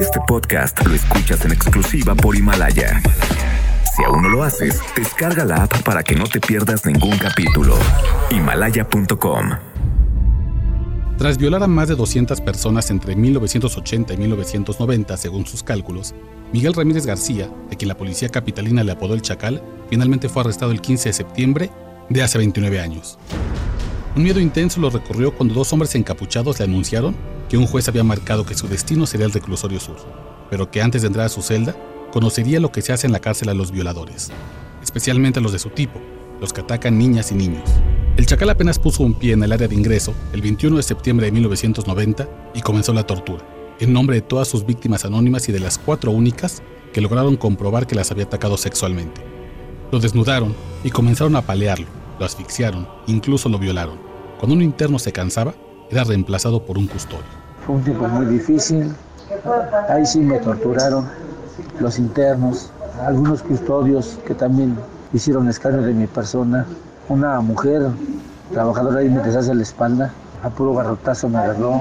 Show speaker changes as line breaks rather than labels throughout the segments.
Este podcast lo escuchas en exclusiva por Himalaya. Si aún no lo haces, descarga la app para que no te pierdas ningún capítulo. Himalaya.com
Tras violar a más de 200 personas entre 1980 y 1990, según sus cálculos, Miguel Ramírez García, de quien la policía capitalina le apodó el Chacal, finalmente fue arrestado el 15 de septiembre de hace 29 años. Un miedo intenso lo recorrió cuando dos hombres encapuchados le anunciaron que un juez había marcado que su destino sería el reclusorio sur, pero que antes de entrar a su celda conocería lo que se hace en la cárcel a los violadores, especialmente a los de su tipo, los que atacan niñas y niños. El chacal apenas puso un pie en el área de ingreso el 21 de septiembre de 1990 y comenzó la tortura, en nombre de todas sus víctimas anónimas y de las cuatro únicas que lograron comprobar que las había atacado sexualmente. Lo desnudaron y comenzaron a palearlo, lo asfixiaron, incluso lo violaron. Cuando un interno se cansaba, era reemplazado por un custodio.
Fue un tiempo muy difícil. Ahí sí me torturaron los internos, algunos custodios que también hicieron escáner de mi persona. Una mujer trabajadora ahí me deshace la espalda, a puro garrotazo me agarró.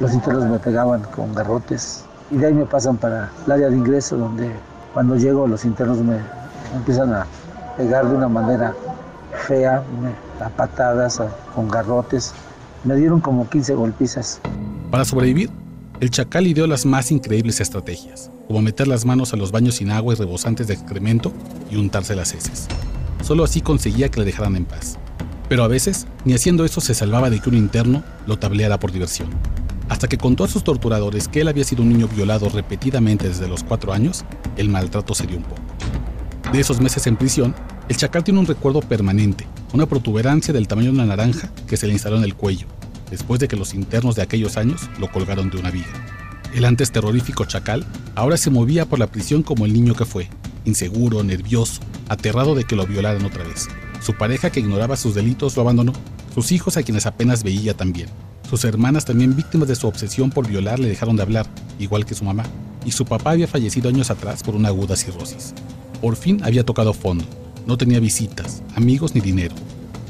Los internos me pegaban con garrotes. Y de ahí me pasan para el área de ingreso, donde cuando llego los internos me empiezan a pegar de una manera fea, a patadas, con garrotes. Me dieron como 15 golpizas.
Para sobrevivir, el chacal ideó las más increíbles estrategias, como meter las manos a los baños sin agua y rebosantes de excremento y untarse las heces. Solo así conseguía que le dejaran en paz. Pero a veces, ni haciendo eso se salvaba de que un interno lo tableara por diversión. Hasta que contó a sus torturadores que él había sido un niño violado repetidamente desde los cuatro años, el maltrato se dio un poco. De esos meses en prisión, el chacal tiene un recuerdo permanente, una protuberancia del tamaño de una naranja que se le instaló en el cuello, después de que los internos de aquellos años lo colgaron de una viga. El antes terrorífico chacal ahora se movía por la prisión como el niño que fue, inseguro, nervioso, aterrado de que lo violaran otra vez. Su pareja que ignoraba sus delitos lo abandonó, sus hijos a quienes apenas veía también. Sus hermanas también víctimas de su obsesión por violar le dejaron de hablar, igual que su mamá, y su papá había fallecido años atrás por una aguda cirrosis. Por fin había tocado fondo, no tenía visitas, amigos ni dinero.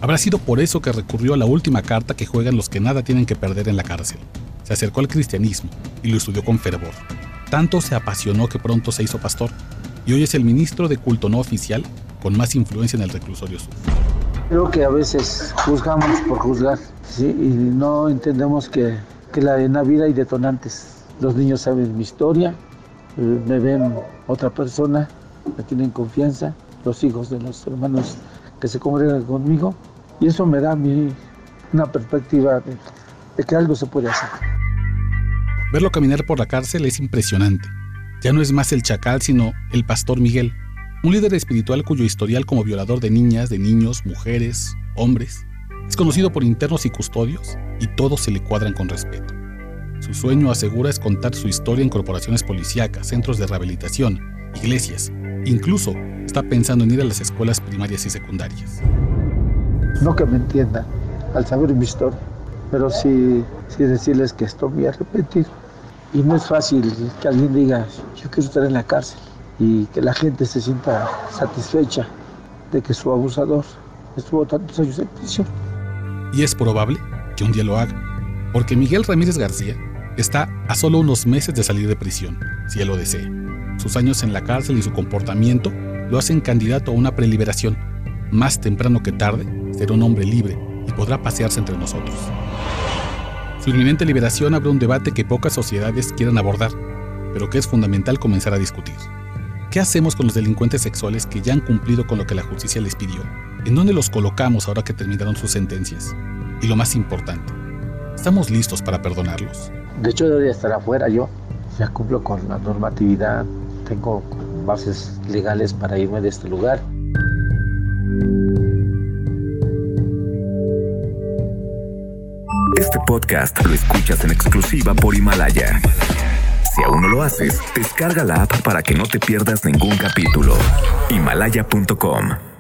Habrá sido por eso que recurrió a la última carta que juegan los que nada tienen que perder en la cárcel. Se acercó al cristianismo y lo estudió con fervor. Tanto se apasionó que pronto se hizo pastor y hoy es el ministro de culto no oficial con más influencia en el reclusorio sur.
Creo que a veces juzgamos por juzgar ¿sí? y no entendemos que, que la, en la vida hay detonantes. Los niños saben mi historia, eh, me ven otra persona, me tienen confianza los hijos de los hermanos que se congregan conmigo y eso me da a mí una perspectiva de, de que algo se puede hacer.
Verlo caminar por la cárcel es impresionante. Ya no es más el chacal, sino el pastor Miguel, un líder espiritual cuyo historial como violador de niñas, de niños, mujeres, hombres, es conocido por internos y custodios y todos se le cuadran con respeto. Su sueño, asegura, es contar su historia en corporaciones policíacas, centros de rehabilitación, iglesias, incluso está pensando en ir a las escuelas primarias y secundarias.
No que me entiendan al saber mi historia, pero sí, sí decirles que estoy muy arrepentido. Y no es fácil que alguien diga, yo quiero estar en la cárcel y que la gente se sienta satisfecha de que su abusador estuvo tantos años en prisión.
Y es probable que un día lo haga, porque Miguel Ramírez García está a solo unos meses de salir de prisión, si él lo desea. Sus años en la cárcel y su comportamiento lo hacen candidato a una preliberación. Más temprano que tarde, será un hombre libre y podrá pasearse entre nosotros. Su inminente liberación abre un debate que pocas sociedades quieren abordar, pero que es fundamental comenzar a discutir. ¿Qué hacemos con los delincuentes sexuales que ya han cumplido con lo que la justicia les pidió? ¿En dónde los colocamos ahora que terminaron sus sentencias? Y lo más importante, ¿estamos listos para perdonarlos?
De hecho, debería estar afuera yo. Ya cumplo con la normatividad, tengo bases legales para irme de este lugar.
Este podcast lo escuchas en exclusiva por Himalaya. Si aún no lo haces, descarga la app para que no te pierdas ningún capítulo. Himalaya.com